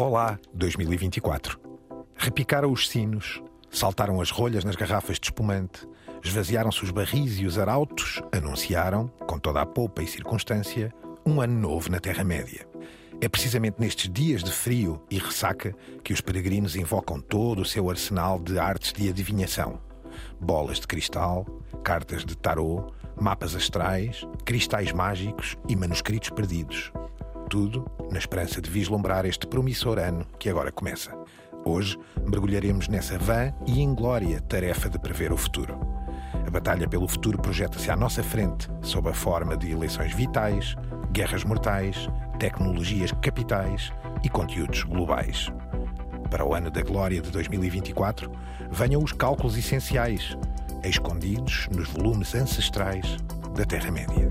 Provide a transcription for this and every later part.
Olá 2024. Repicaram os sinos, saltaram as rolhas nas garrafas de espumante, esvaziaram-se os barris e os arautos, anunciaram, com toda a poupa e circunstância, um ano novo na Terra-média. É precisamente nestes dias de frio e ressaca que os peregrinos invocam todo o seu arsenal de artes de adivinhação. Bolas de cristal, cartas de tarô, mapas astrais, cristais mágicos e manuscritos perdidos. Tudo na esperança de vislumbrar este promissor ano que agora começa. Hoje mergulharemos nessa vã e inglória tarefa de prever o futuro. A batalha pelo futuro projeta-se à nossa frente sob a forma de eleições vitais, guerras mortais, tecnologias capitais e conteúdos globais. Para o ano da glória de 2024, venham os cálculos essenciais, escondidos nos volumes ancestrais da Terra-média.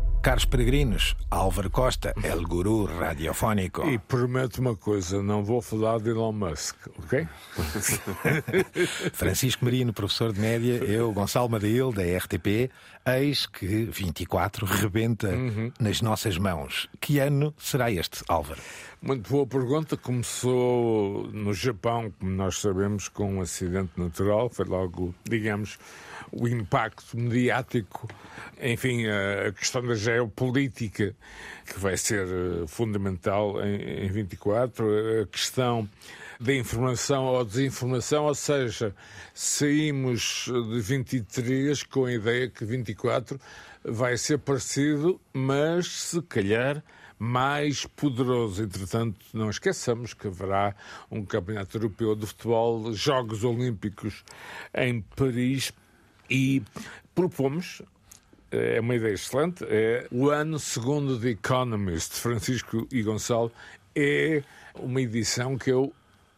Caros peregrinos, Álvaro Costa, El Guru Radiofónico. E prometo uma coisa, não vou falar de Elon Musk, ok? Francisco Marino, professor de média, eu, Gonçalo Madail, da RTP, eis que 24 rebenta nas nossas mãos. Que ano será este, Álvaro? Muito boa pergunta. Começou no Japão, como nós sabemos, com um acidente natural. Foi logo, digamos, o impacto mediático, enfim, a questão da geopolítica, que vai ser eh, fundamental em, em 24, a questão da informação ou desinformação, ou seja, saímos de 23 com a ideia que 24 vai ser parecido, mas se calhar mais poderoso. Entretanto, não esqueçamos que haverá um Campeonato Europeu de Futebol, Jogos Olímpicos em Paris e propomos. É uma ideia excelente. É o ano segundo The Economist, Francisco e Gonçalo, é uma edição que eu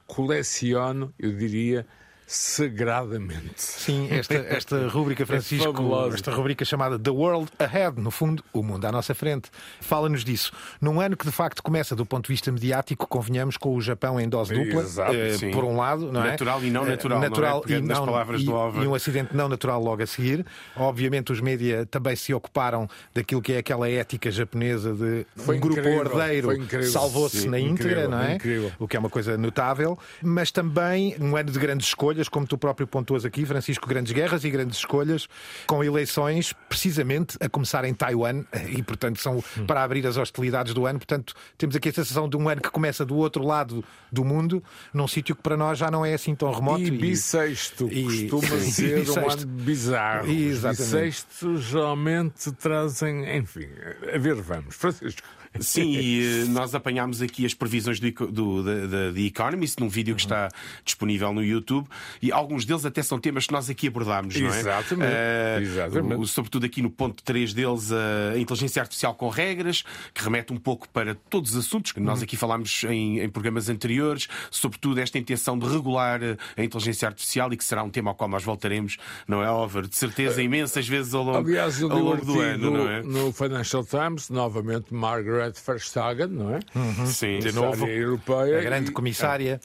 coleciono, eu diria, sagradamente. Sim, esta, esta rubrica, Francisco, fabulosa. esta rubrica chamada The World Ahead, no fundo, o mundo à nossa frente. Fala-nos disso. Num ano que de facto começa do ponto de vista mediático, convenhamos com o Japão em dose dupla, Exato, eh, por um lado, não é? Natural e não Eh, natural, não é? natural e, não, palavras e, do e um acidente não natural logo a seguir. Obviamente os média também se ocuparam daquilo que é aquela ética japonesa de Foi um grupo incrível, ordeiro foi incrível. salvou-se na íntegra, incrível, não é? incrível. O que é uma coisa notável, mas também um ano de grandes escolhas, como tu próprio pontuas aqui, Francisco, grandes guerras e grandes escolhas, com eleições precisamente a começar em Taiwan e, portanto, são para abrir as hostilidades do ano. Portanto, temos aqui a sensação de um ano que começa do outro lado do mundo, num sítio que para nós já não é assim tão remoto. E bissexto e- costuma Sim. ser um Bissexto. ano bizarro. Exatamente. Os bissextos geralmente trazem, enfim, a ver, vamos. Francisco. Sim, e eh, nós apanhámos aqui as previsões do, do, da, da The Economist num vídeo que está disponível no YouTube e alguns deles até são temas que nós aqui abordámos, não é? Exatamente, Eh, exatamente. sobretudo aqui no ponto 3 deles, a inteligência artificial com regras, que remete um pouco para todos os assuntos que nós Uhum. aqui falámos em, em programas anteriores, sobretudo esta intenção de regular eh, a inteligência artificial e que será um tema ao qual nós voltaremos, não é, Oliver? De certeza, imensas vezes ao longo, Aliás, ao longo do ano, não é? no Financial Times, novamente Margaret Verstappen, não é? Sim, De novo, Europeia. a grande e- comissária.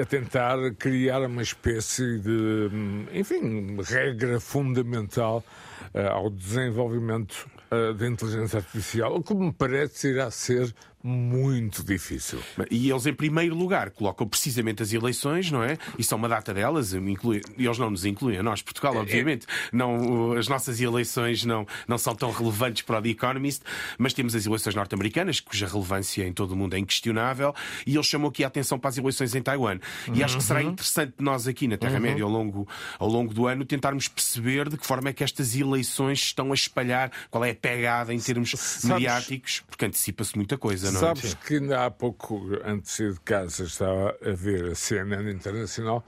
a tentar criar uma espécie de, hum, enfim, regra fundamental eh, ao desenvolvimento eh, da inteligência artificial, o que me parece irá ser muito difícil. E eles, em primeiro lugar, colocam precisamente as eleições, não é? E são uma data delas, inclui... e eles não nos incluem, a nós, Portugal, obviamente. Não, as nossas eleições não, não são tão relevantes para o The Economist, mas temos as eleições norte-americanas, cuja relevância em todo o mundo é inquestionável, e eles chamam aqui a atenção para as eleições em Taiwan. E acho que será interessante nós aqui na Terra-média, ao, longo, ao longo do ano, tentarmos perceber de que forma é que estas eleições estão a espalhar, qual é a pegada em termos Sabes- mediáticos, porque antecipa-se muita coisa, não é? Sabes que ainda há pouco, antes de ir de casa, estava a ver a CNN Internacional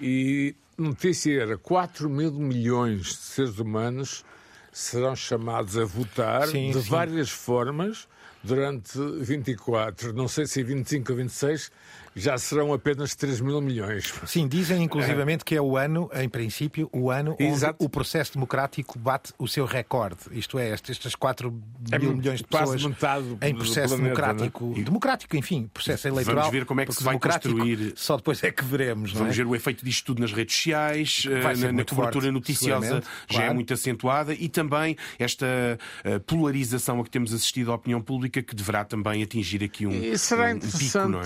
e a notícia era 4 mil milhões de seres humanos serão chamados a votar Sim, de sim. várias formas durante 24, não sei se 25 ou 26, já serão apenas 3 mil milhões. Sim, dizem inclusivamente que é o ano, em princípio, o ano Exato. onde o processo democrático bate o seu recorde. Isto é, estes, estes 4 É mil milhões de pessoas em processo planeta, democrático. Democrático, enfim, processo eleitoral. ver como é que se vai construir- Só depois é que veremos. não Vamos é? ver o efeito disto tudo nas redes sociais, eh, na, na cobertura forte, noticiosa já é claro. muito acentuada e também esta eh, polarização a que temos assistido à opinião pública que deverá também atingir aqui um, E será um- um pico, não é?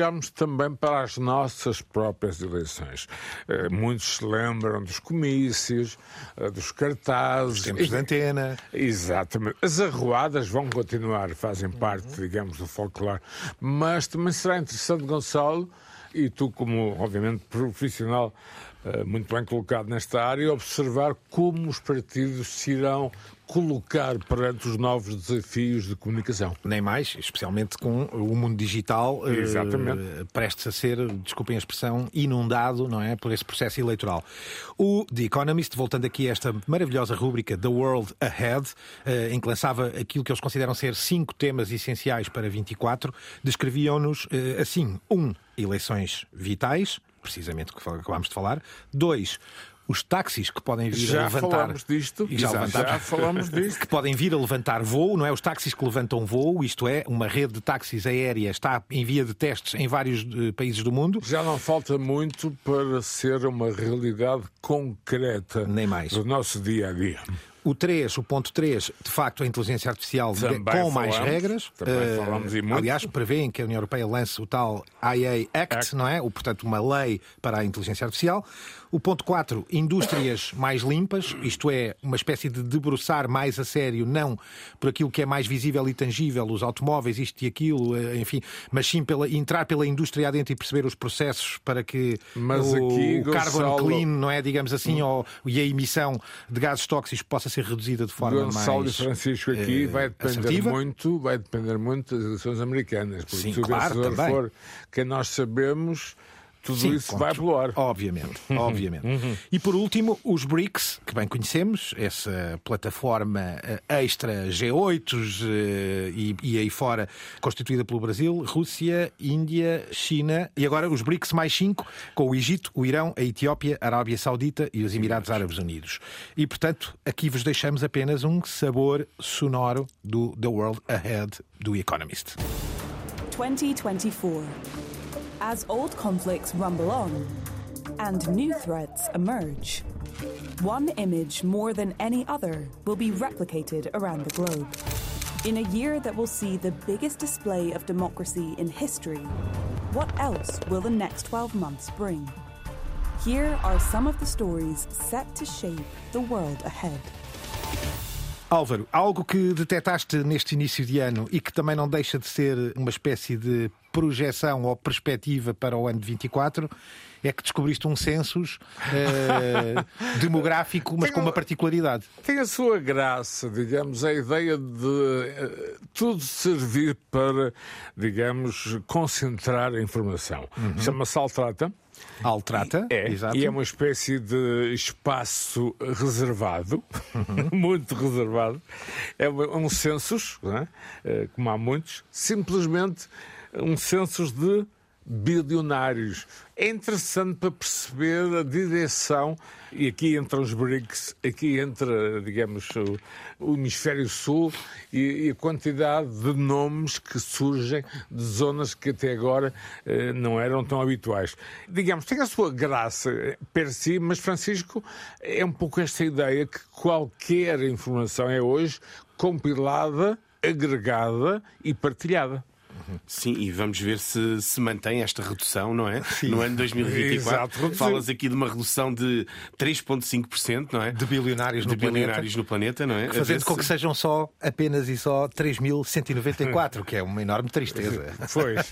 Olharmos também para as nossas próprias eleições. Eh, Muitos se lembram dos comícios, eh, dos cartazes. Tempos de antena. Exatamente. As arruadas vão continuar, fazem parte, digamos, do folclore. Mas também será interessante, Gonçalo, e tu, como, obviamente, profissional muito bem colocado nesta área, observar como os partidos se irão colocar perante os novos desafios de comunicação. Nem mais, especialmente com o mundo digital eh, Exatamente. prestes a ser, desculpem a expressão, inundado não é, por esse processo eleitoral. O The Economist, voltando aqui a esta maravilhosa rúbrica The World Ahead, eh, em que lançava aquilo que eles consideram ser cinco temas essenciais para 24, descreviam-nos eh, assim: um, eleições vitais, precisamente o que acabámos de falar. Dois, os táxis que podem vir a Já levantar. falámos disto. Já Exato. levantámos. Já falámos disto. que podem vir a levantar voo, não é? Os táxis que levantam voo, isto é, uma rede de táxis aérea está em via de testes em vários eh, países do mundo. Já não falta muito para ser uma realidade concreta Nem mais. do nosso dia a dia. O 3, o ponto 3, de facto, a inteligência artificial Também com mais falamos, regras. também falamos e muito. Aliás, prevêem que a União Europeia lance o tal IA Act, Act. não é? O, portanto, uma lei para a inteligência artificial. O ponto 4, indústrias mais limpas, isto é, uma espécie de debruçar mais a sério, não por aquilo que é mais visível e tangível, os automóveis, isto e aquilo, eh, enfim, mas sim pela, entrar pela indústria adentro e perceber os processos para que Mas o, aqui, o carbon Gonçalo- clean, não é, digamos assim, ou, e a emissão de gases tóxicos possa ser reduzida de forma Gonçalo mais e Francisco aqui eh, vai depender assertiva. muito, vai depender muito das eleições americanas, porque Sim, se o claro, vencedor também. for quem nós sabemos, tudo Sim, isso vai voar. Obviamente, obviamente. E por último, os BRICS, que bem conhecemos, essa plataforma eh, extra G8 eh, e, e aí fora, constituída pelo Brasil, Rússia, Índia, China e agora os BRICS mais cinco, com o Egito, o Irão, a Etiópia, a Arábia Saudita e os Emirados Árabes Unidos. E portanto, aqui vos deixamos apenas um sabor sonoro do The World Ahead do Economist. 2024. As old conflicts rumble on and new threats emerge, one image more than any other will be replicated around the globe. In a year that will see the biggest display of democracy in history, what else will the next 12 months bring? Here are some of the stories set to shape the world ahead. Álvaro, algo que detectaste neste início de ano e que também não deixa de ser uma espécie de projeção ou perspectiva para o ano de 24 é que descobriste um census eh, demográfico, mas com uma particularidade. Tem a sua graça, digamos, a ideia de eh, tudo servir para, digamos, concentrar a informação. Chama-se Altrata. Altrata, É, exato. e é uma espécie de espaço reservado, muito reservado. É um census, é? Eh, como há muitos, simplesmente um census de bilionários. É interessante para perceber a direção, e aqui entram os BRICS, aqui entra, digamos, o, Hemisfério Sul e, e a quantidade de nomes que surgem de zonas que até agora eh, não eram tão habituais. Digamos, tem a sua graça eh, per si, mas Francisco é um pouco esta ideia que qualquer informação é hoje compilada, agregada e partilhada. Sim, e vamos ver se se mantém esta redução, não é? No ano 2024. Exato. Falas aqui de uma redução de 3,5%, não é? De bilionários De no planeta. bilionários no planeta, não é? Fazendo com se- que sejam só apenas e só 3.194, que é uma enorme tristeza. Pois.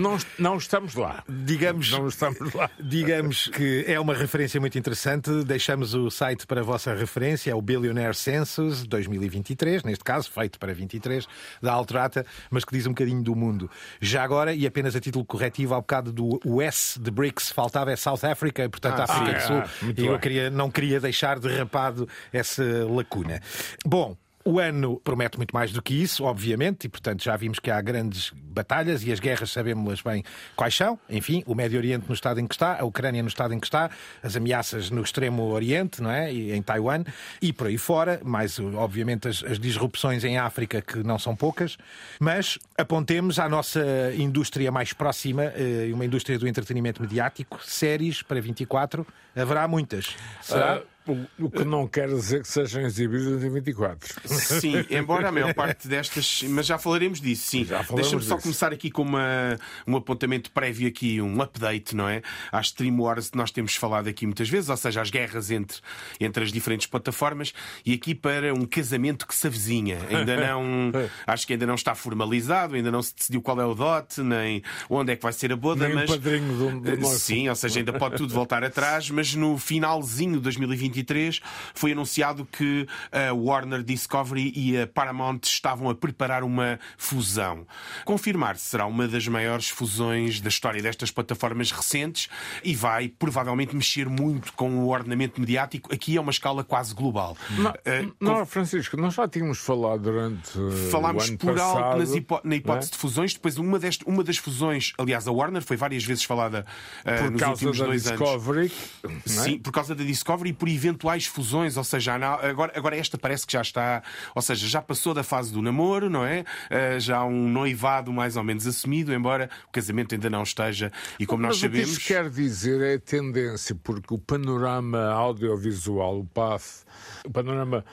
não, não estamos lá. Digamos, Não estamos lá. digamos que é uma referência muito interessante. Deixamos o site para a vossa referência, é o Billionaire Census 2023, neste caso, feito para 23, da Altrata, mas que diz um bocadinho do mundo. Já agora, e apenas a título corretivo, ao bocado do o S de BRICS, faltava é South Africa, portanto, Ah, África sim. do Sul. Ah, e eu queria, não queria deixar derrapado essa lacuna. Bom, O ano promete muito mais do que isso, obviamente, e portanto já vimos que há grandes batalhas e as guerras sabemos bem quais são. Enfim, o Médio Oriente no estado em que está, a Ucrânia no estado em que está, as ameaças no extremo Oriente, não é? E em Taiwan e por aí fora, mais obviamente as, as disrupções em África que não são poucas. Mas apontemos à nossa indústria mais próxima, eh, uma indústria do entretenimento mediático, séries para 24, haverá muitas. Será? Uh... O que não quer dizer que sejam exibidas em 24. Sim, embora a maior parte destas. Mas já falaremos disso, sim. Deixa-me só começar aqui com uma, um apontamento prévio aqui, um update, não é? Às Stream Wars que nós temos falado aqui muitas vezes, ou seja, as guerras entre, entre as diferentes plataformas, e aqui para um casamento que se avizinha. Ainda não. acho que ainda não está formalizado, ainda não se decidiu qual é o dote, nem onde é que vai ser a boda, nem mas. O padrinho do, do nosso... Sim, ou seja, ainda pode tudo voltar atrás, mas no finalzinho de 2020 2023 foi anunciado que a Warner Discovery e a Paramount estavam a preparar uma fusão. Confirmar-se será uma das maiores fusões da história destas plataformas recentes e vai provavelmente mexer muito com o ordenamento mediático. Aqui é uma escala quase global. Não, uh, não Francisco, nós já tínhamos falado durante. Uh, Falámos por passado, alto hipó na hipótese é? de fusões. Depois, uma, deste, uma das fusões, aliás, a Warner foi várias vezes falada uh, por nos causa últimos da dois Discovery, anos. É? Sim, por causa da Discovery e por eventuais fusões, ou seja, agora, agora esta parece que já está, ou seja, já passou da fase do namoro, não é? Uh, já há um noivado mais ou menos assumido, embora o casamento ainda não esteja. E como Mas nós sabemos. O que isso quer dizer é a tendência, porque o panorama audiovisual, o PAF, o panorama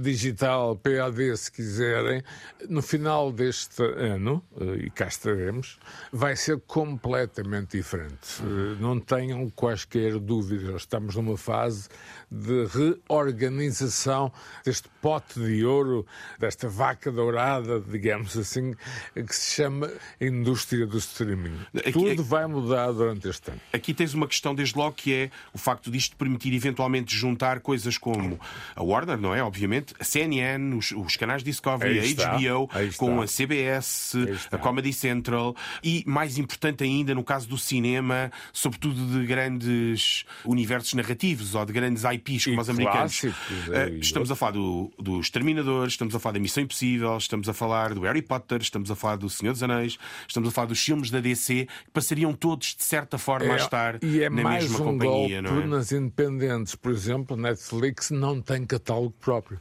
digital, PAD, se quiserem, no final deste ano, e cá estaremos, vai ser completamente diferente. Não tenham quaisquer dúvidas. Estamos numa fase de reorganização deste pote de ouro, desta vaca dourada, digamos assim, que se chama indústria do streaming. Aqui, Tudo vai mudar durante este ano. Aqui tens uma questão, desde logo, que é o facto disto permitir eventualmente juntar coisas como a Warner, não é? Obviamente, a CNN, os, os canais Discovery, a HBO, com a CBS, a Comedy Central e, mais importante ainda, no caso do cinema, sobretudo de grandes universos narrativos ou de grandes IPs, como e os americanos. É, estamos a falar do, dos Terminadores, estamos a falar da Missão Impossível, estamos a falar do Harry Potter, estamos a falar do Senhor dos Anéis, estamos a falar dos filmes da DC, que passariam todos, de certa forma, é, a estar é na mesma um companhia. Golpe não é? nas independentes, por exemplo, Netflix não tem catálogo próprio.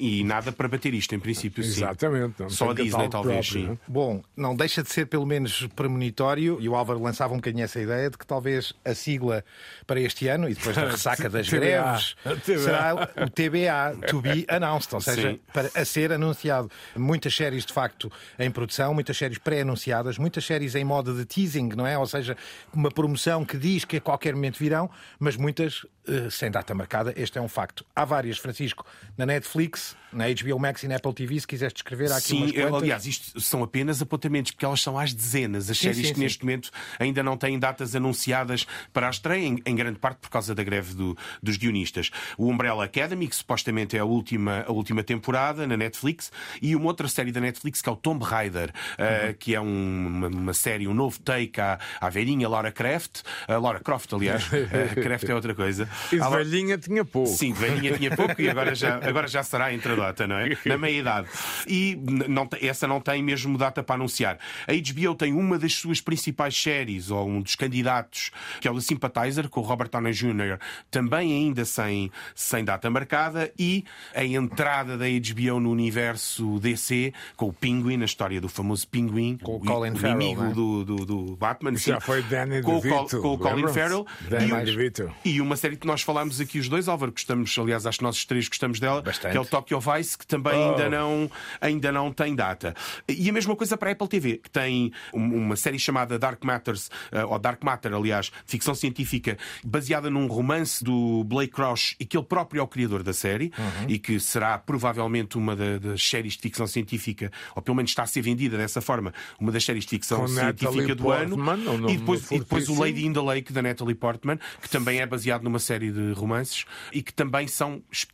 E nada para bater isto, em princípio, sim. Exatamente. Não Só a Disney, talvez, próprio, sim. é? Bom, não deixa de ser pelo menos premonitório, e o Álvaro lançava um bocadinho essa ideia de que talvez a sigla para este ano, e depois da ressaca das greves, será o TBA, to be announced, ou seja, Sim. para a ser anunciado. Muitas séries, de facto, em produção, muitas séries pré-anunciadas, muitas séries em modo de teasing, não é? Ou seja, uma promoção que diz que a qualquer momento virão, mas muitas eh, sem data marcada. Este é um facto. Há várias, Francisco, na Netflix, na HBO Max e na Apple TV, se quiseres descrever, há aqui Sim, quantas. aliás, isto são apenas apontamentos, porque elas são às dezenas, as Sim, séries sim, que neste momento ainda não têm datas anunciadas para a estreia, em, em grande parte por causa da greve do- dos guionistas. O Umbrella Academy, que supostamente é a última, a última temporada na Netflix, e uma outra série da Netflix que é o Tomb Raider, eh, Uhum. que é um- uma, uma série, um novo take à, à velhinha Laura Croft, a Laura Croft, aliás, Eh, Croft é outra coisa. E de Laura- velhinha tinha pouco. Sim, de velhinha tinha pouco e agora já, agora já será entre a data, não é? Na meia idade. E não, essa não tem mesmo data para anunciar. A HBO tem uma das suas principais séries, ou um dos candidatos, que é o The Sympathizer, com o Robert Downey Jr., também ainda sem, sem data marcada, e a entrada da HBO no universo DC, com o Penguin, a história do famoso Pinguim, Com o Colin Farrell, inimigo não é? do, do, do Batman. Já sim. foi Danny com, o Col- DeVito, com o Colin? Farrell. Danny E o- DeVito. e uma série que nós falámos aqui os dois, Álvaro, gostamos, aliás, acho que nós os três gostamos dela, Bastante. que é o Tokyo Vice, que também Oh. ainda, não, ainda não tem data. E a mesma coisa para a Apple TV, que tem um- uma série chamada Dark Matters, eh, ou Dark Matter, aliás, ficção científica, baseada num romance do Blake Crouch, e que ele próprio é o criador da série, Uhum. e que será provavelmente uma da- das séries de ficção científica, ou pelo menos está a ser vendida dessa forma, uma das séries de ficção Com científica do ano. Portman, nome E depois, e depois o. Lady in the Lake da Natalie Portman, que também é baseado numa série de romances e que também são es-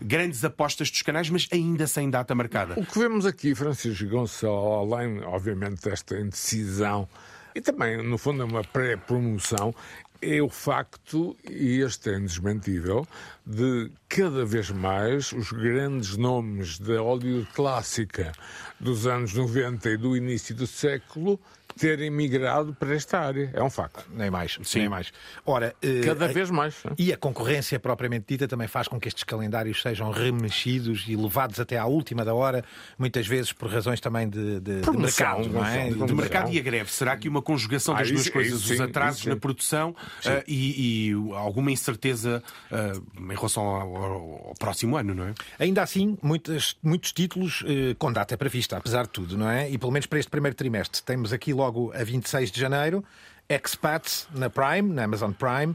grandes apostas dos canais, mas ainda sem data marcada. O que vemos aqui, Francisco Gonçalo, além, obviamente, desta indecisão, E também, no fundo, é uma pré-promoção é o facto, e este é indesmentível, de cada vez mais os grandes nomes da Hollywood clássica dos anos 90 e do início do século terem migrado para esta área. É um facto. Nem mais, Sim. nem mais. Ora, cada uh, vez mais. E a concorrência propriamente dita também faz com que estes calendários sejam remexidos e levados até à última da hora, muitas vezes por razões também de, de, de mercado, não é? De, de mercado e a greve. Será que uma conjugação das ah, duas isso, coisas, isso, os atrasos isso, na produção uh, e, e, alguma incerteza uh, em relação ao, ao, próximo ano, não é? Ainda assim, muitos, muitos títulos com data prevista, apesar de tudo, não é? E pelo menos para este primeiro trimestre temos aqui logo logo a 26 de janeiro. Expats na Prime, na Amazon Prime,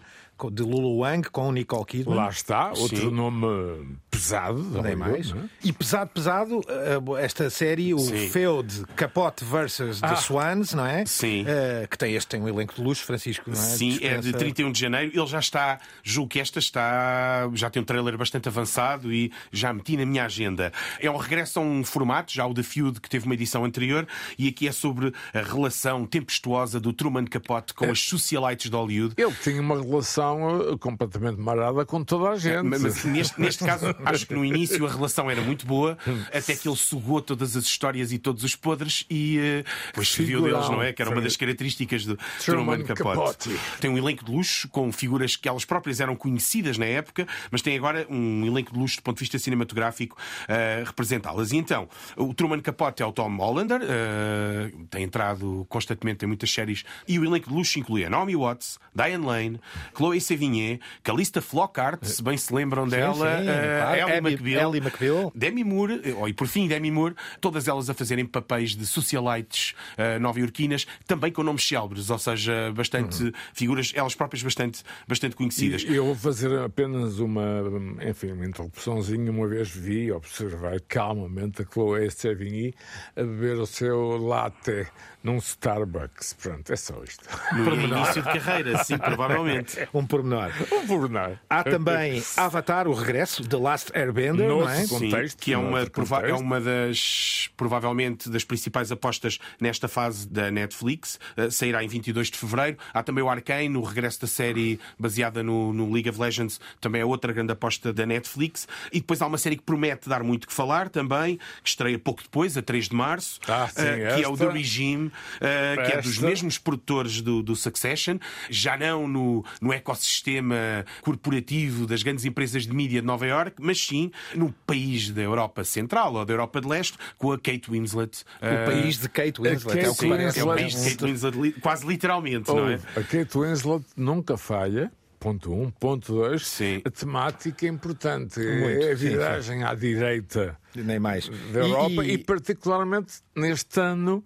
de Lulu Wang com Nicole Kidman. Lá está, outro Sim. nome pesado. Nem mais. É? E pesado, pesado, eh, esta série, o Sim. Feud Capote versus ah. The Swans, não é? Sim. Uh, que tem este tem um elenco de luxo, Francisco, não é? Sim, Dispensa... é de 31 de janeiro. Ele já está, julgo que esta está, já tem um trailer bastante avançado e já meti na minha agenda. É um regresso a um formato, já o The Feud, que teve uma edição anterior, e aqui é sobre a relação tempestuosa do Truman Capote com é. as socialites de Hollywood. Ele tinha uma relação eh, completamente marada com toda a gente. Mas neste, neste caso, acho que no início a relação era muito boa, até que ele sugou todas as histórias e todos os podres e uh, depois se viu deles, não é? Que era uma das características do Truman Capote. Tem um elenco de luxo com figuras que elas próprias eram conhecidas na época, mas tem agora um elenco de luxo do ponto de vista cinematográfico a uh, representá-las. E então, o Truman Capote é o Tom Hollander, uh, tem entrado constantemente em muitas séries, e o elenco de luxo inclui a Naomi Watts, Diane Lane, Chloe Sevigny, Calista Flockhart, se bem se lembram dela, sim, sim, uh, Ellie McBeal, Ellie McBeal, Demi Moore, oh, e por fim Demi Moore, todas elas a fazerem papéis de socialites uh, nova-iorquinas, também com nomes célebres, ou seja, bastante uhum. figuras, elas próprias bastante, bastante conhecidas. E eu vou fazer apenas uma, enfim, uma interrupçãozinha. Uma vez vi, observar calmamente a Chloé Sevigny a beber o seu latte num Starbucks. Pronto, é só isto. No início de carreira, sim, provavelmente. Um pormenor. Um pormenor. Há também Avatar, o regresso, The Last Airbender, no não é? Contexto, sim, que é uma, é uma das, provavelmente, das principais apostas nesta fase da Netflix. Uh, sairá em 22 de fevereiro. Há também o Arcane, o regresso da série baseada no, no League of Legends, também é outra grande aposta da Netflix. E depois há uma série que promete dar muito que falar também, que estreia pouco depois, a 3 de março, ah, sim, uh, que é o The Regime uh, que é dos mesmos produtores do, do Succession, já não no, no ecossistema corporativo das grandes empresas de mídia de Nova York, mas sim no país da Europa Central ou da Europa de Leste, com a Kate Winslet. O uh, país de Kate Winslet, é o que parece. É o país de Kate Winslet, quase literalmente, oh, não é? A Kate Winslet nunca falha. Ponto 1. Um. Ponto 2. A temática é importante. Muito, é a viragem sim, sim. à direita Nem mais. da Europa e, e... e particularmente neste ano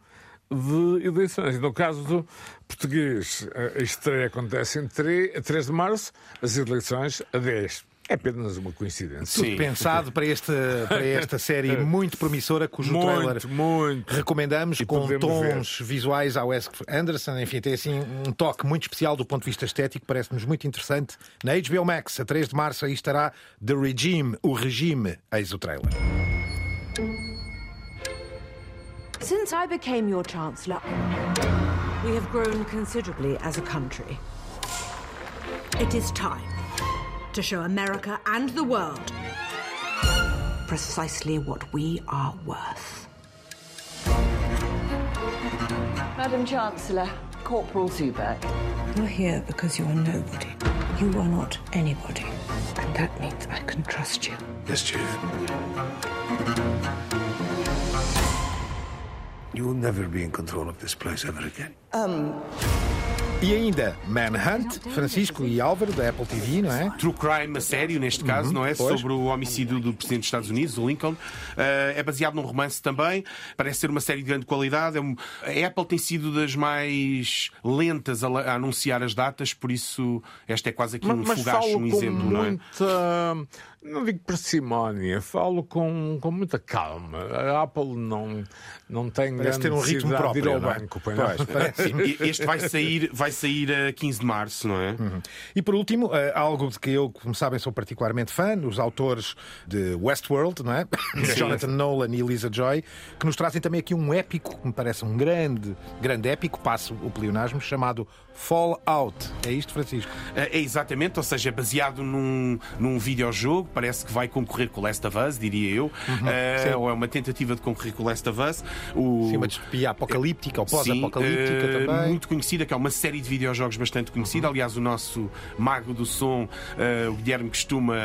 de eleições. No caso do português, a estreia acontece em 3, a 3 de março, as eleições a 10. É apenas uma coincidência. Tudo Sim. pensado para esta, para esta série muito promissora, cujo muito, trailer muito. recomendamos, e com tons ver. visuais ao Wes Anderson. Enfim, tem assim um toque muito especial do ponto de vista estético, parece-nos muito interessante. Na HBO Max, a 3 de março, aí estará The Regime, o regime. Eis o trailer. Since I became your Chancellor, we have grown considerably as a country. It is time to show America and the world precisely what we are worth. Madam Chancellor, Corporal Zuber. You're here because you are nobody. You are not anybody. And that means I can trust you. Yes, Chief. You will never be in control of this place ever again. Um... E ainda Manhunt, Francisco e Álvaro, da Apple TV, não é? True Crime, a sério, neste caso, uhum, não é? Pois. Sobre o homicídio do Presidente dos Estados Unidos, o Lincoln. Uh, é baseado num romance também. Parece ser uma série de grande qualidade. É a Apple tem sido das mais lentas a, a, anunciar as datas, por isso esta é quase aqui mas, um fogacho, um exemplo, não é? Muita não digo parcimónia, falo com, com muita calma. A Apple não, não tem parece grande ter um ritmo próprio, de ir ao é? banco. Pois, Este vai sair sair, vai sair a 15 de março, não é? Uhum. E por último, uh, algo de que eu, como sabem, sou particularmente fã, os autores de Westworld, não é? Jonathan Nolan e Lisa Joy, que nos trazem também aqui um épico, que me parece um grande, grande épico, passo o pleonasmo, chamado Fallout. É isto, Francisco? É exatamente, ou seja, é baseado num, num videojogo, parece que vai concorrer com o Last of Us, diria eu, uhum, uh, ou é uma tentativa de concorrer com o Last of Us. O... Sim, uma distopia apocalíptica ou pós-apocalíptica uh, também. Muito conhecida, que é uma série de videojogos bastante conhecida. Uhum. Aliás, o nosso mago do som, uh, o Guilherme, costuma.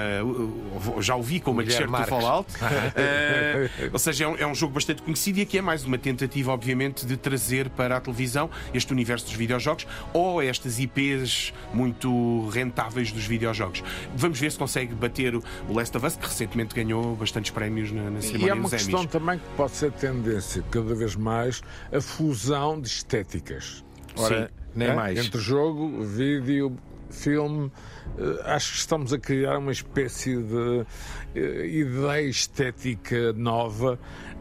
já ouvi com uma t-shirt do Fallout. ou seja, é um, é um jogo bastante conhecido e aqui é mais uma tentativa, obviamente, de trazer para a televisão este universo dos videojogos ou estas IPs muito rentáveis dos videojogos. Vamos ver se consegue bater o Last of Us, que recentemente ganhou bastantes prémios na, na cerimónia E é uma dos questão também que pode ser tendência, cada vez mais, a fusão de estéticas. Ora, Sim, nem é? mais. Entre jogo, vídeo, filme, eh, acho que estamos a criar uma espécie de eh, ideia estética nova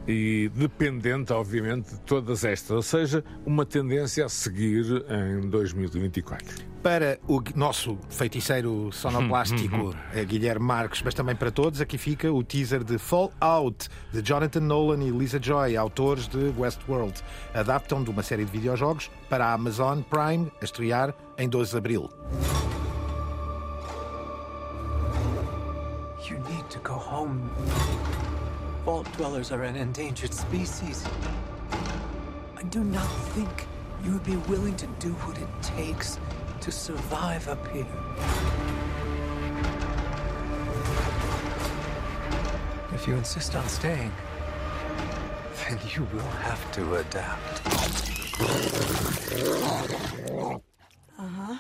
e dependente, obviamente, de todas estas, ou seja, uma tendência a seguir em 2024. Para o nosso feiticeiro sonoplástico uhum, uhum. Eh, Guilherme Marques, mas também para todos, aqui fica o teaser de Fallout, de Jonathan Nolan e Lisa Joy, autores de Westworld. Adaptam de uma série de videojogos para a Amazon Prime, a estrear em 12 de abril. You need to go home. Vault dwellers are an endangered species. I do not think you would be willing to do what it takes to survive up here. If you insist on staying, then you will have to adapt. Uh-huh.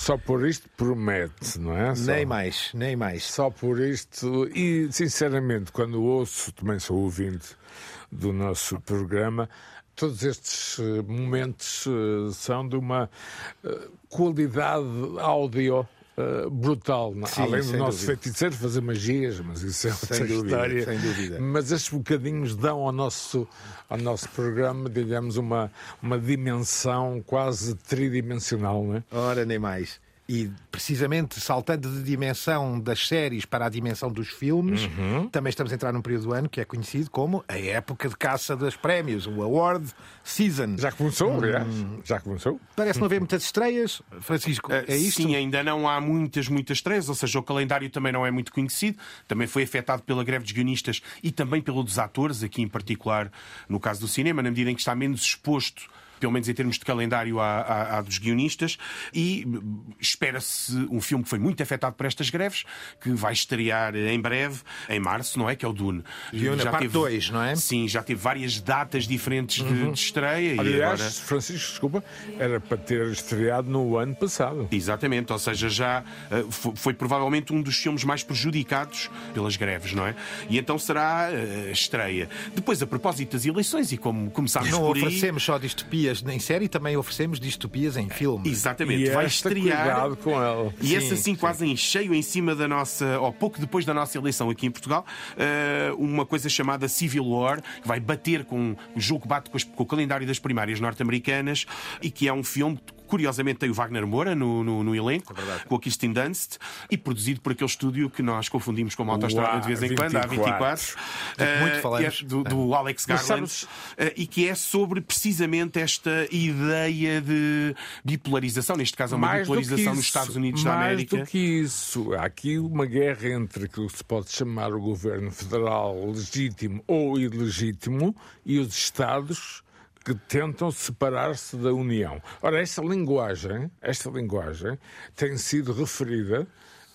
Só por isto promete, não é? Só... Nem mais, nem mais. Só por isto. E, sinceramente, quando ouço, também sou ouvinte do nosso programa, todos estes eh, momentos eh, são de uma eh, qualidade áudio brutal. Sim, Além do nosso dúvida. feiticeiro fazer magias, mas isso é outra sem dúvida, história. Sem dúvida. Mas estes bocadinhos dão ao nosso, ao nosso programa, digamos, uma, uma dimensão quase tridimensional, não é? Ora, nem mais. E precisamente saltando de dimensão das séries para a dimensão dos filmes, uhum. também estamos a entrar num período do ano que é conhecido como a época de caça dos prémios, o Award Season. Já começou, hum, aliás. Já começou. Parece não haver muitas estreias. Francisco, é isto? Sim, ainda não há muitas, muitas estreias, ou seja, o calendário também não é muito conhecido, também foi afetado pela greve dos guionistas e também pelo dos atores, aqui em particular no caso do cinema, na medida em que está menos exposto pelo menos em termos de calendário, à, à, à dos guionistas, e espera-se um filme que foi muito afetado por estas greves, que vai estrear em breve, em março, não é? Que é o Dune. Dune, já parte 2, não é? Sim, já teve várias datas diferentes de, uhum. de estreia. Aliás, e agora... Francisco, desculpa, era para ter estreado no ano passado. Exatamente, ou seja, já uh, foi, foi, provavelmente um dos filmes mais prejudicados pelas greves, não é? E então será uh, a estreia. Depois, a propósito das eleições, e como começámos não por aí... Não oferecemos só distopia distopias em série também oferecemos distopias em filme. Exatamente, e vai estrear. com ela. E esse assim, sim. quase em cheio em cima da nossa, ou pouco depois da nossa eleição aqui em Portugal, uh, uma coisa chamada Civil War, que vai bater com o jogo que bate com, o calendário das primárias norte-americanas e que é um filme Curiosamente tem o Wagner Moura no, no, no elenco, é com a Kirsten Dunst, e produzido por aquele estúdio que nós confundimos com uma autostrada de vez em quando, a 24. Muito uh, falamos. É do, do Alex Garland. Uh, e que é sobre precisamente esta ideia de bipolarização, neste caso, uma mais bipolarização nos Estados Unidos da América. Mais do que isso, há aqui uma guerra entre que se pode chamar o governo federal legítimo ou ilegítimo e os Estados que tentam separar-se da União. Ora, esta linguagem, esta linguagem tem sido referida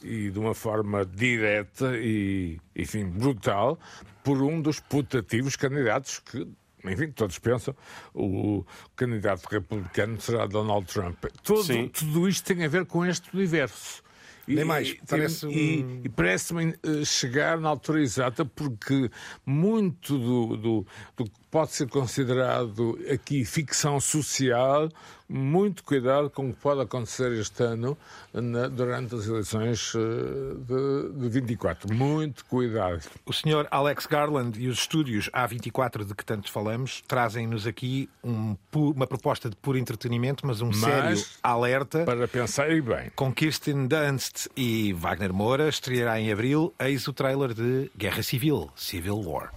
e de uma forma direta e, enfim, brutal por um dos putativos candidatos que enfim, todos pensam, o candidato republicano será Donald Trump. Todo, tudo isto tem a ver com este universo. Nem mais. Parece e, um... e parece-me eh, chegar na altura exata porque muito do, do, do pode ser considerado aqui ficção social. Muito cuidado com o que pode acontecer este ano na, durante as eleições eh, de, de 24. Muito cuidado. O senhor Alex Garland e os estúdios A24 de que tanto falamos trazem-nos aqui um, uma proposta de puro entretenimento, mas um mas, sério alerta. Para pensar e bem. Com Kirsten Dunst e Wagner Moura, estreará em abril, eis o trailer de Guerra Civil, Civil War.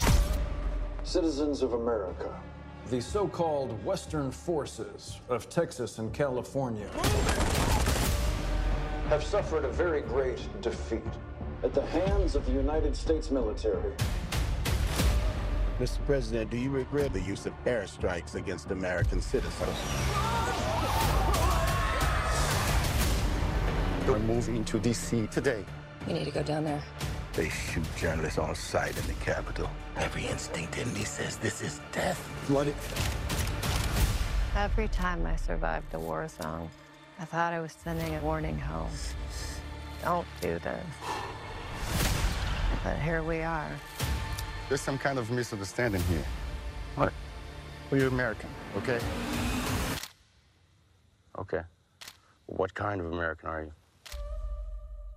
Citizens of America. The so-called Western forces of Texas and California have suffered a very great defeat at the hands of the United States military. Mr. President, do you regret the use of airstrikes against American citizens? We're moving to D.C. today. You need to go down there. They shoot journalists on sight in the Capitol. Every instinct in me says this is death. Bloody. Every time I survived a war zone, I thought I was sending a warning home. Don't do this. But here we are. There's some kind of misunderstanding here. What? Well, you're American, okay? Okay. What kind of American are you?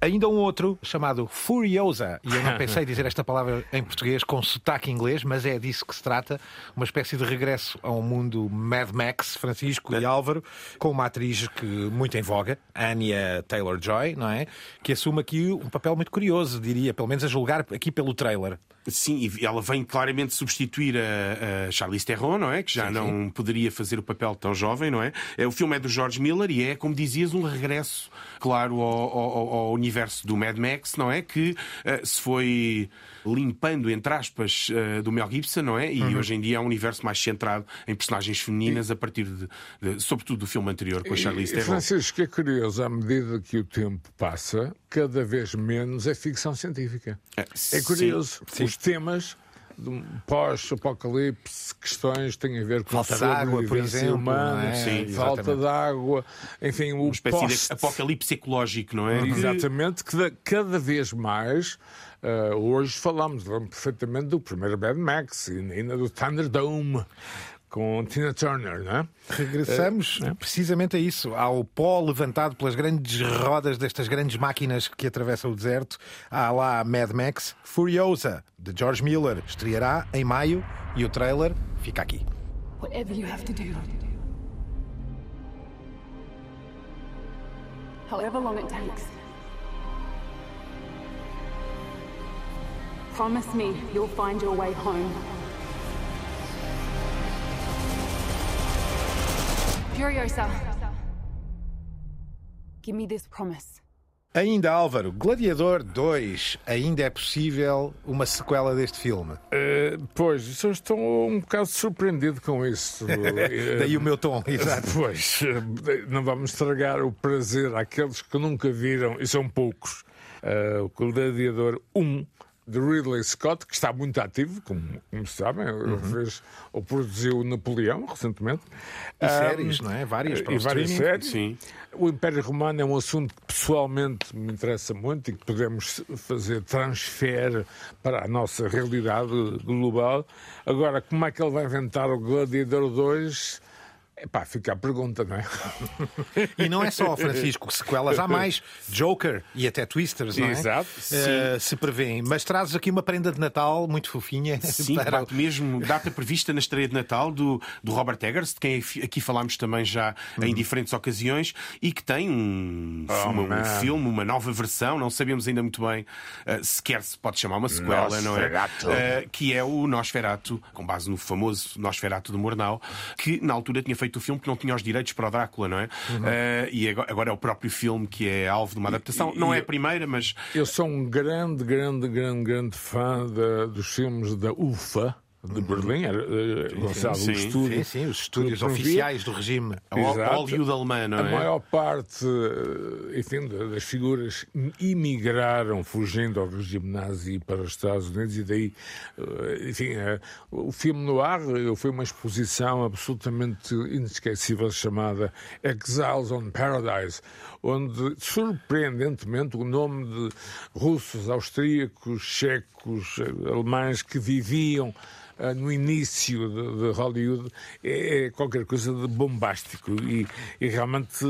Ainda um outro chamado Furiosa, e eu não pensei dizer esta palavra em português com sotaque inglês, mas é disso que se trata, uma espécie de regresso ao mundo Mad Max, Francisco e Álvaro, com uma atriz que muito em voga, Anya Taylor-Joy, não é? Que assume aqui um papel muito curioso, diria, pelo menos a julgar aqui pelo trailer. Sim, e ela vem claramente substituir a, a Charlize Theron, não é? Que já sim, não sim. poderia fazer o papel tão jovem, não é? é? O filme é do George Miller e é, como dizias, um regresso, claro, ao, ao, ao universo do Mad Max, não é? Que uh, se foi limpando, entre aspas, uh, do Mel Gibson, não é? E uhum. hoje em dia é um universo mais centrado em personagens femininas e... a partir de, de, sobretudo, do filme anterior com a Charlize Theron. Francisco, é curioso, à medida que o tempo passa, cada vez menos é ficção científica. É, é curioso. Sim, Os temas pós-apocalipse, questões que têm a ver com falta de água, por exemplo, humana, é? Sim, falta de água, enfim, o Uma espécie post... de apocalipse ecológico, não é? Uhum. Exatamente, que cada vez mais Uh, hoje falamos perfeitamente do primeiro Mad Max e ainda do Thunderdome com Tina Turner, não é? Regressamos é, precisamente a isso, ao pó levantado pelas grandes rodas destas grandes máquinas que atravessam o deserto. Há lá Mad Max Furiosa, de George Miller, estreará em maio e o trailer fica aqui. Whatever you have to do. However long it takes. Promise me you'll find your way home. Furiosa. Give me this promise. Ainda Álvaro, Gladiador 2, ainda é possível uma sequela deste filme? Uh, pois, eu estou um bocado surpreendido com isso. Daí o meu tom, exato. Pois, não vamos estragar o prazer àqueles que nunca viram, e são poucos. Uh, o Gladiador 1 de Ridley Scott, que está muito ativo, como, como sabem, uhum. fez ou produziu Napoleão recentemente. E um, séries, não é? Várias para E várias séries. Sim. O Império Romano é um assunto que pessoalmente me interessa muito e que podemos fazer transfer para a nossa realidade global. Agora, como é que ele vai inventar o Gladiador 2? Epá, fica a pergunta, não é? e não é só, Francisco, sequelas há mais. Joker e até Twisters, não é? Exato. Uh, se prevêem. Mas trazes aqui uma prenda de Natal muito fofinha. Sim, para... mesmo data prevista na estreia de Natal do, do Robert Eggers, de quem aqui falámos também já em uhum. diferentes ocasiões, e que tem um, oh, um filme, uma nova versão, não sabemos ainda muito bem uh, sequer se pode chamar uma sequela, não é? Uh, que é o Nosferatu, com base no famoso Nosferatu do Mornau, que na altura tinha feito feito o filme que não tinha os direitos para o Drácula, não é? Uhum. Uh, e agora, é o próprio filme que é alvo de uma adaptação. E, não e, é a primeira, mas. Eu sou um grande, grande, grande, grande fã dos filmes da UFA de Berlim, era uh, sim, estúdio. Sim, sim, os estúdios oficiais do regime. Hollywood alemã, não é? A maior parte, eh, enfim, das figuras imigraram fugindo ao regime nazi para os Estados Unidos e daí, eh, enfim, o filme no ar foi uma exposição absolutamente inesquecível chamada Exiles on Paradise, onde, surpreendentemente, o nome de russos, austríacos, checos, alemães que viviam uh, no início de, de Hollywood é, é, qualquer coisa de bombástico e, e realmente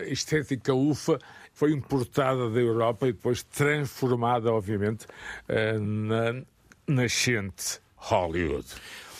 a estética ufa foi importada da Europa e depois transformada, obviamente, na nascente Hollywood.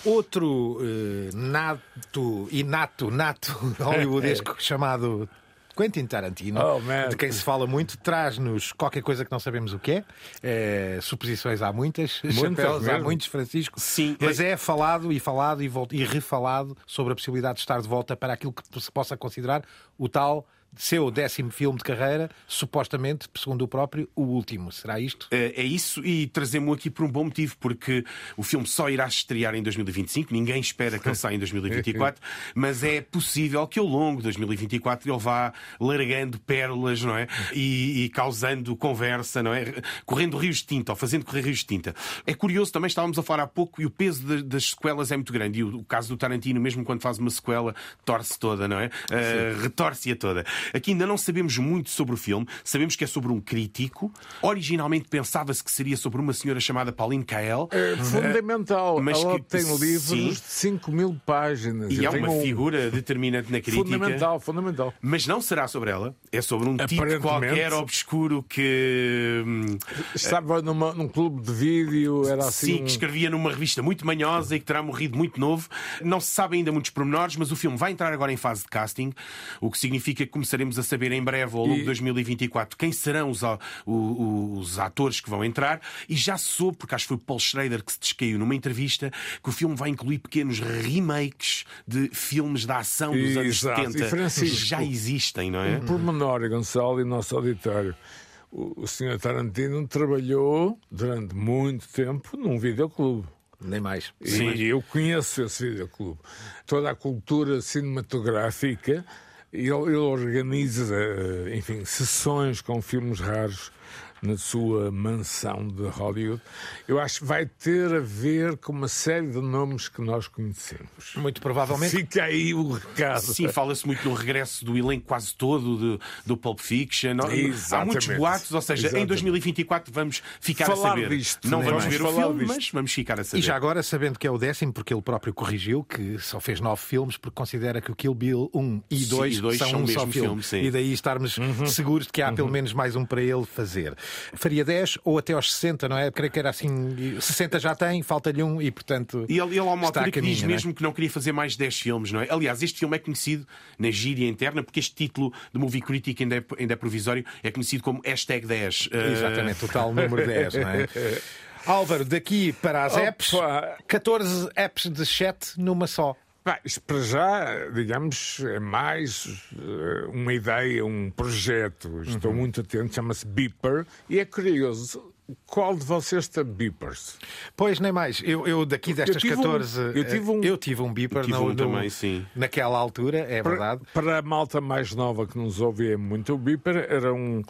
Outro uh, nato, inato, nato hollywoodesco chamado Quentin Tarantino, oh, de quem se fala muito, traz-nos qualquer coisa que não sabemos o que é. é suposições há muitas, muitas chapéus mesmo. há muitos, Francisco. Sim. Mas é falado e falado e, e refalado sobre a possibilidade de estar de volta para aquilo que se possa considerar o tal seu décimo filme de carreira, supostamente, segundo o próprio, o último. Será isto? É, é isso e trazemos aqui por um bom motivo, porque o filme só irá estrear em 2025, ninguém espera que ele saia em 2024, mas é possível que ao longo de 2024 ele vá largando pérolas, não é? E, e causando conversa, não é? Correndo rios de tinta, ou fazendo correr rios de tinta. É curioso, também estávamos a falar há pouco, e o peso de, das sequelas é muito grande. E o, o, caso do Tarantino, mesmo quando faz uma sequela, torce toda, não é? Uh, retorce-a toda. Aqui ainda não sabemos muito sobre o filme, sabemos que é sobre um crítico. Originalmente pensava-se que seria sobre uma senhora chamada Pauline Kael. É fundamental. Mas Ela que, tem livros sim, de 5 mil páginas. E é uma um... figura determinante na crítica. Fundamental, fundamental. Mas não será sobre ela. É sobre um tipo qualquer obscuro que. Hum, Estava numa, num clube de vídeo, era assim. Sim, que escrevia numa revista muito manhosa e que terá morrido muito novo. Não se sabe ainda muitos pormenores, mas o filme vai entrar agora em fase de casting, o que significa que começaremos a saber em breve, ao longo de 2024, quem serão os, os, os, atores que vão entrar. E já soube, porque acho que foi Paul Schrader que se descaiu numa entrevista, que o filme vai incluir pequenos remakes de filmes da ação dos anos 70 que já existem, não é? Um pormenor, Gonçalo e nosso auditório. O, o Sr. Tarantino trabalhou durante muito tempo num videoclube. Nem mais. Sim, e eu conheço esse videoclube. Toda a cultura cinematográfica ele, ele organiza, enfim, sessões com filmes raros na sua mansão de Hollywood, eu acho que vai ter a ver com uma série de nomes que nós conhecemos. Muito provavelmente. Fica aí o recado. Sim, fala-se muito no regresso do elenco quase todo de, do Pulp Fiction. Exatamente. Há muitos boatos, ou seja, Exatamente. em 2024 vamos ficar falar a saber. Disto, não vamos mais. ver falar o filme, disto. mas vamos ficar a saber. E já agora, sabendo que é o décimo, porque ele próprio corrigiu, que só fez nove filmes, porque considera que o Kill Bill 1 e 2, Sim, dois são, são um mesmo só filme. filme, e daí estarmos Uhum. seguros de que há pelo menos mais um para ele fazer. Faria 10 ou até aos 60, não é? Creio que era assim, 60 já tem, falta-lhe um e, portanto. E ele, ele há uma está altura que caminho, diz é? mesmo que não queria fazer mais 10 filmes, não é? Aliás, este filme é conhecido na gíria interna, porque este título de Movie Critic ainda é, ainda é provisório, é conhecido como hashtag 10. Uh, Exatamente, o tal número 10, não é? Álvaro, daqui para as apps, Opa. 14 apps de chat numa só. Pá, isto para já, digamos, é mais eh, uma ideia, um projeto. Estou Uhum. muito atento, chama-se Beeper. E é curioso, qual de vocês tem Beepers? Pois, nem mais. Eu, eu daqui destas tive um- 14. eu tive um- eh, eu tive um beeper tive no- um no- também, sim. naquela altura, é verdade. Para, para a malta mais nova que nos ouvia muito, o Beeper era um,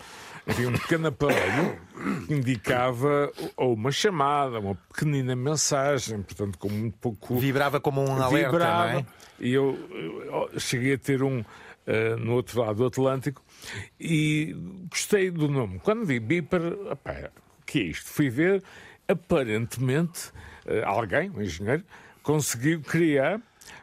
enfim, um pequeno aparelho que indicava ou uma chamada, uma pequenina mensagem, portanto, com muito pouco. Vibrava como um alerta, vibrava. não é? E eu, eu cheguei a ter um eh, no outro lado do Atlântico e gostei do nome. Quando vi Beeper, opá, o que é isto? Fui ver, aparentemente, eh, alguém, um engenheiro, conseguiu criar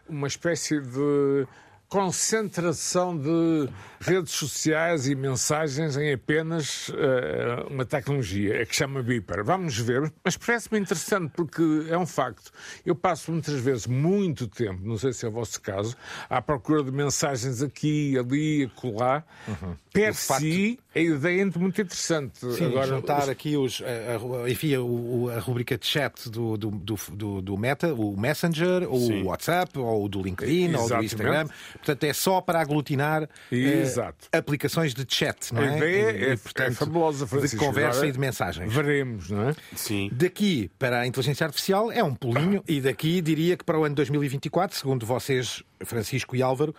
uma espécie de concentração de redes sociais e mensagens em apenas eh, uma tecnologia, é que chama Beeper. Vamos ver, mas parece-me interessante porque é um facto. Eu passo muitas vezes muito tempo, não sei se é o vosso caso, à procura de mensagens aqui, ali, acolá. Per O facto- si, a ideia é muito interessante. Sim, Agora, juntar aqui os, a, a, enfim, o- a rubrica de chat do, do, do, do- Meta, o Messenger, ou o WhatsApp, ou do LinkedIn, ou do Exatamente. Instagram. Portanto, é só para aglutinar eh, Exato. aplicações de chat, não a é? ideia E, é, portanto, é fabulosa, Francisco. De conversa Agora, e de mensagens. Veremos, não é? Sim. Daqui para a inteligência artificial é um pulinho, e daqui diria que para o ano 2024, segundo vocês Francisco e Álvaro,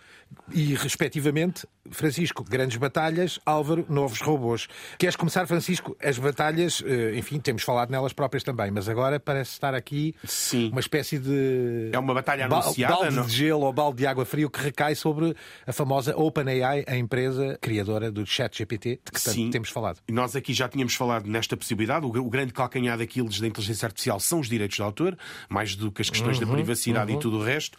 e respectivamente, Francisco, grandes batalhas, Álvaro, novos robôs. Queres começar, Francisco? As batalhas, eh, enfim, temos falado nelas próprias também, mas agora parece estar aqui Sim. uma espécie de. É uma batalha ba- anunciada, balde não? de gelo ou balde de água fria que recai sobre a famosa OpenAI, a empresa criadora do ChatGPT, de que tanto Sim. temos falado. E Nós aqui já tínhamos falado nesta possibilidade. O, gr- o grande calcanhar daqueles da inteligência artificial são os direitos de autor, mais do que as questões Uhum, da privacidade e tudo o resto.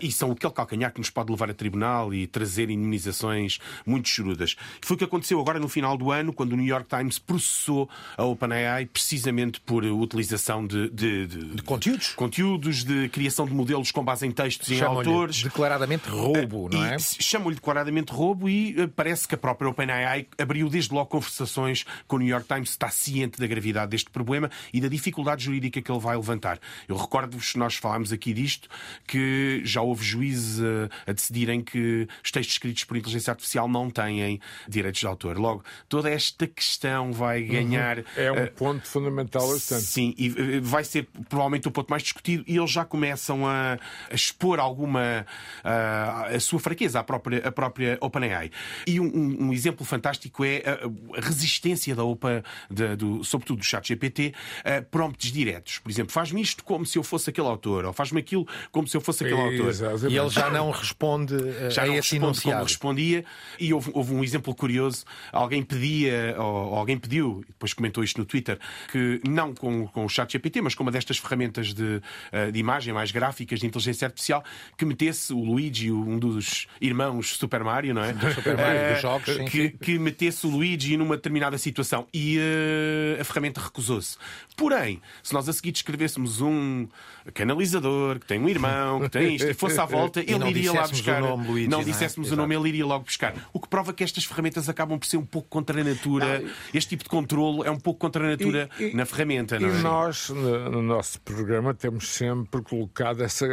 E são aquele calcanhar que nos pode levar a tribunal e trazer indemnizações muito chorudas. Foi o que aconteceu agora no final do ano, quando o New York Times processou a OpenAI precisamente por utilização de, de- de- De conteúdos? conteúdos, de criação de modelos com base em textos e em autores. declaradamente roubo, não é? Chamam-lhe declaradamente roubo e eh, parece que a própria OpenAI abriu desde logo conversações com o New York Times, está ciente da gravidade deste problema e da dificuldade jurídica que ele vai levantar. Eu recordo-vos, nós falámos aqui disto, que já houve juízes eh, a decidirem que os textos escritos por inteligência artificial não têm direitos de autor. Logo, toda esta questão vai ganhar. É um eh, ponto fundamental bastante. Sim, e eh, vai ser provavelmente o ponto mais discutido e eles já começam a, a expor alguma ah, a sua fraqueza à própria, à própria OpenAI. E um, um- um exemplo fantástico é a, a resistência da OPA, da- do, sobretudo do ChatGPT, a prompts diretos. Por exemplo, faz-me isto como se eu fosse aquele autor, ou faz-me aquilo como se eu fosse aquele autor. E ele já não responde eh, Já a não esse responde como enunciado. respondia. E houve, houve um exemplo curioso. Alguém pedia, ou, ou alguém pediu, e depois comentou isto no Twitter, que não com, com o chat GPT, mas com uma destas ferramentas de, eh, de imagem mais gráficas de inteligência artificial, que metesse o Luigi, um dos irmãos Super Mario, não é? Super Mario, Eh, dos jogos, sim. que, que metesse o Luigi numa determinada situação. E eh, a ferramenta recusou-se. Porém, se nós a seguir descrevêssemos um canalizador que tem um irmão, que tem isto, e fosse à volta, ele não iria lá buscar. o nome, Luigi, não não é? disséssemos o Exato. nome, ele iria logo buscar. O que prova que estas ferramentas acabam por ser um pouco contra a natura. Este tipo de controlo é um pouco contra a natura E- e- na ferramenta, E não é? nós, no, no nosso programa, temos sempre colocado essa,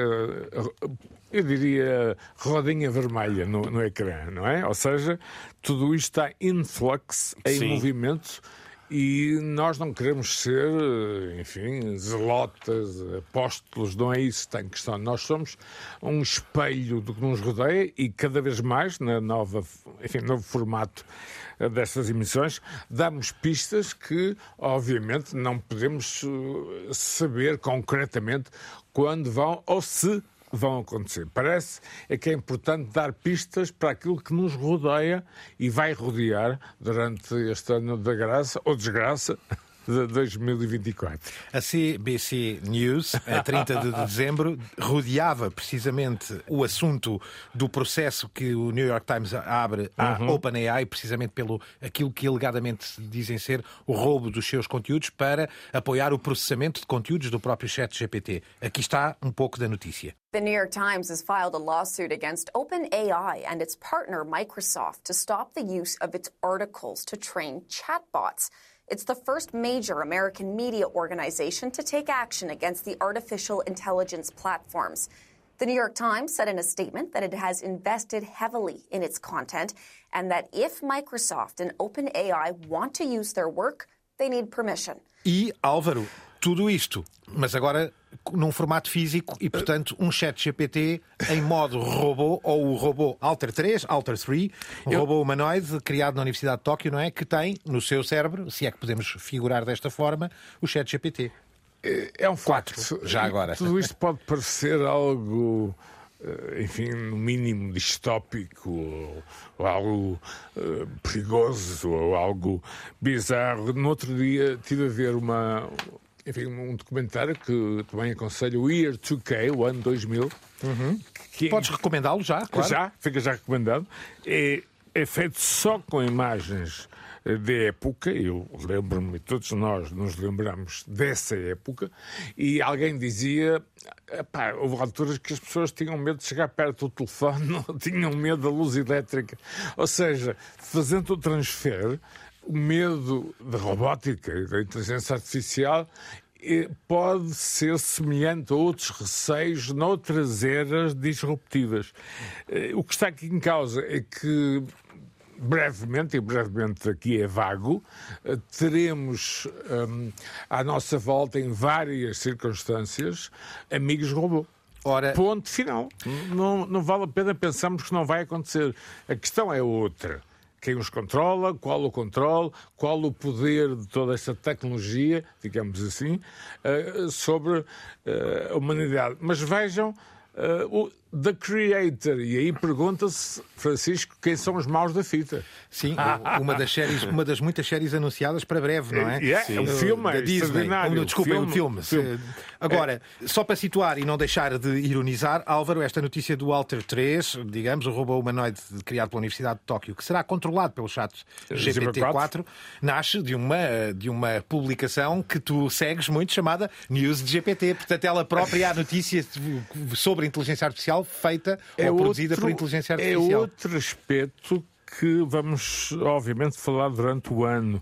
eu diria, rodinha vermelha no, no ecrã, não é? Ou seja, tudo isto está in flux, em Sim. movimento. E nós não queremos ser, enfim, zelotas, apóstolos, não é isso que está em questão. Nós somos um espelho do que nos rodeia e cada vez mais, na nova, enfim, novo formato eh, destas emissões, damos pistas que, obviamente, não podemos eh, saber concretamente quando vão ou se vão acontecer. Parece é que é importante dar pistas para aquilo que nos rodeia e vai rodear durante este ano da graça ou desgraça de 2024. A CBC News, a 30 de dezembro, rodeava precisamente o assunto do processo que o New York Times abre à Uhum. OpenAI, precisamente pelo aquilo que alegadamente se dizem ser o roubo dos seus conteúdos para apoiar o processamento de conteúdos do próprio chat GPT. Aqui está um pouco da notícia. The New York Times has filed a lawsuit against OpenAI and its partner Microsoft to stop the use of its articles to train chatbots. It's the first major American media organization to take action against the artificial intelligence platforms. The New York Times said in a statement that it has invested heavily in its content and that if Microsoft and OpenAI want to use their work, they need permission. E, Álvaro, tudo isto, mas agora num formato físico e, portanto, um chat GPT em modo robô, ou o robô Alter 3, Alter 3, um robô humanoide criado na Universidade de Tóquio, não é? Que tem no seu cérebro, se é que podemos figurar desta forma, o chat GPT. É um Quatro, facto. já agora. Tudo isto pode parecer algo, eh, enfim, no mínimo distópico, ou, ou algo eh, perigoso, ou algo bizarro. No outro dia tive a ver uma, enfim, um documentário que também aconselho, o Year 2K, o ano 2000. que- Podes recomendá-lo já, claro. já, fica já recomendado. É, é feito só com imagens eh, de época, eu lembro-me, todos nós nos lembramos dessa época, e alguém dizia: "Epá, houve alturas que as pessoas tinham medo de chegar perto do telefone, não tinham medo da luz elétrica. Ou seja, fazendo o transfer, o medo da robótica e da inteligência artificial eh, pode ser semelhante a outros receios noutras eras disruptivas. Eh, O que está aqui em causa é que brevemente, e brevemente aqui é vago, eh, teremos hum, à nossa volta, em várias circunstâncias, amigos robô. Ora, Ponto final. Não, não vale a pena pensarmos que não vai acontecer. A questão é outra. Quem os controla, qual o controle, qual o poder de toda esta tecnologia, digamos assim, eh, sobre eh, a humanidade. Mas vejam o The Creator. E aí pergunta-se, Francisco, quem são os maus da fita? Sim, uma das séries, uma das muitas séries anunciadas para breve, não é? É, é um filme, da é Disney. Desculpa, é um filme. filme. Agora, só para situar e não deixar de ironizar, Álvaro, esta notícia do Alter 3, digamos, o robô humanoide criado pela Universidade de Tóquio, que será controlado pelo chat GPT-4, nasce de uma, de uma publicação que tu segues muito chamada News de GPT. Portanto, ela própria é a notícia sobre inteligência artificial feita ou produzida por inteligência É artificial. outro aspecto que vamos, obviamente, falar durante o ano.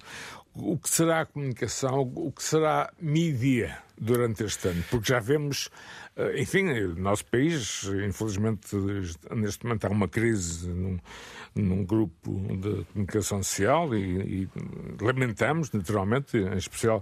O que será a comunicação, o que será a mídia durante este ano? Porque já vemos, eh, enfim, o nosso país, infelizmente, neste momento há uma crise num, num grupo de comunicação social e, e lamentamos, naturalmente, em especial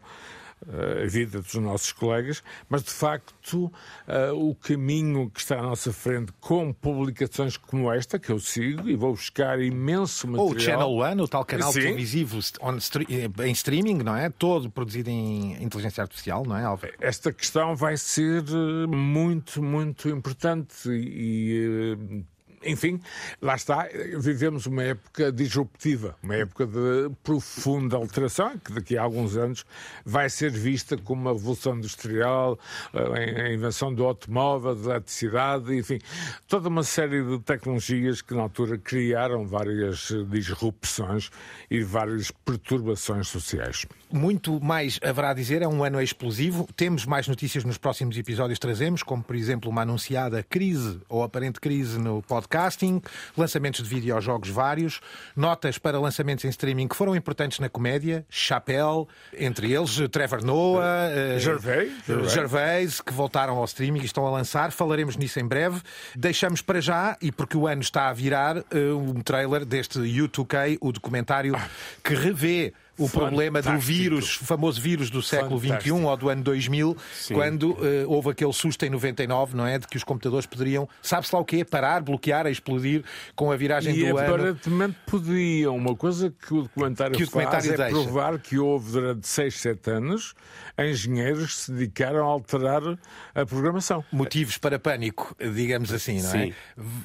a vida dos nossos colegas, mas de facto eh, o caminho que está à nossa frente com publicações como esta, que eu sigo e vou buscar imenso material. Ou o Channel One, o tal canal Sim. televisivo stre- em streaming, não é? Todo produzido em inteligência artificial, não é, Álvaro? Esta questão vai ser eh, muito, muito importante e. Enfim, lá está, vivemos uma época disruptiva, uma época de profunda alteração, que daqui a alguns anos vai ser vista como uma revolução industrial, eh, a invenção do automóvel, da eletricidade, enfim, toda uma série de tecnologias que na altura criaram várias disrupções e várias perturbações sociais. Muito mais haverá a dizer, é um ano explosivo. Temos mais notícias nos próximos episódios, trazemos, como por exemplo uma anunciada crise ou aparente crise no podcasting, lançamentos de videojogos vários, notas para lançamentos em streaming que foram importantes na comédia, Chapelle, entre eles Trevor Noah, eh, Gervais, Gervais. Gervais, que voltaram ao streaming e estão a lançar. Falaremos nisso em breve. Deixamos para já, e porque o ano está a virar, eh, um trailer deste U2K, o documentário que revê o problema do vírus, o famoso vírus do século XXI Fantástico. ou do ano 2000, quando eh, houve aquele susto em 99, não é? De que os computadores poderiam, sabe-se lá o quê? Parar, bloquear, explodir com a viragem E do ano. aparentemente podiam. Uma coisa que o documentário, Que o documentário faz é deixa. provar que houve durante 6, 7 anos engenheiros que se dedicaram a alterar a programação. Motivos para pânico, digamos assim, não é? Sim.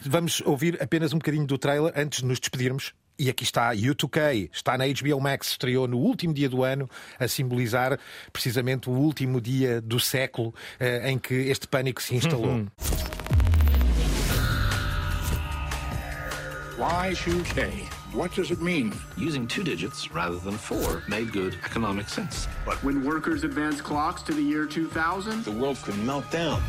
Vamos ouvir apenas um bocadinho do trailer antes de nos despedirmos. E aqui está U2K, está na HBO Max, estreou no último dia do ano, a simbolizar precisamente o último dia do século eh, em que este pânico se instalou. Y2K. What does it mean? Using two digits rather than four made good economic sense. But when workers advance clocks to the year 2000, The world could melt down.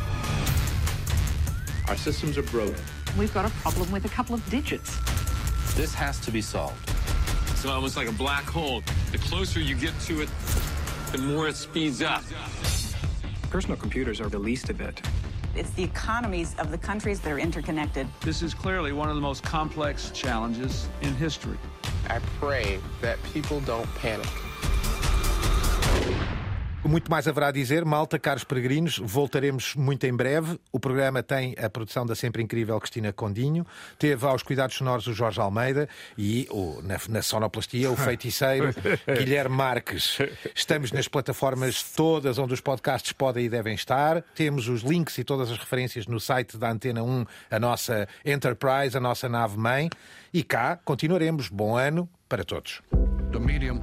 Our systems are broken. We've got a problem with a couple of digits. This has to be solved. It's almost like a black hole. The closer you get to it, the more it speeds up. personal computers are the least of it. It's the economies of the countries that are interconnected. This is clearly one of the most complex challenges in history. I pray that people don't panic. Muito mais haverá a dizer, malta, caros peregrinos, voltaremos muito em breve. O programa tem a produção da sempre incrível Cristina Condinho, teve aos cuidados sonoros o Jorge Almeida e o, na, na sonoplastia o feiticeiro Guilherme Marques. Estamos nas plataformas todas onde os podcasts podem e devem estar. Temos os links e todas as referências no site da Antena 1, a nossa Enterprise, a nossa nave-mãe. E cá continuaremos. Bom ano para todos. The medium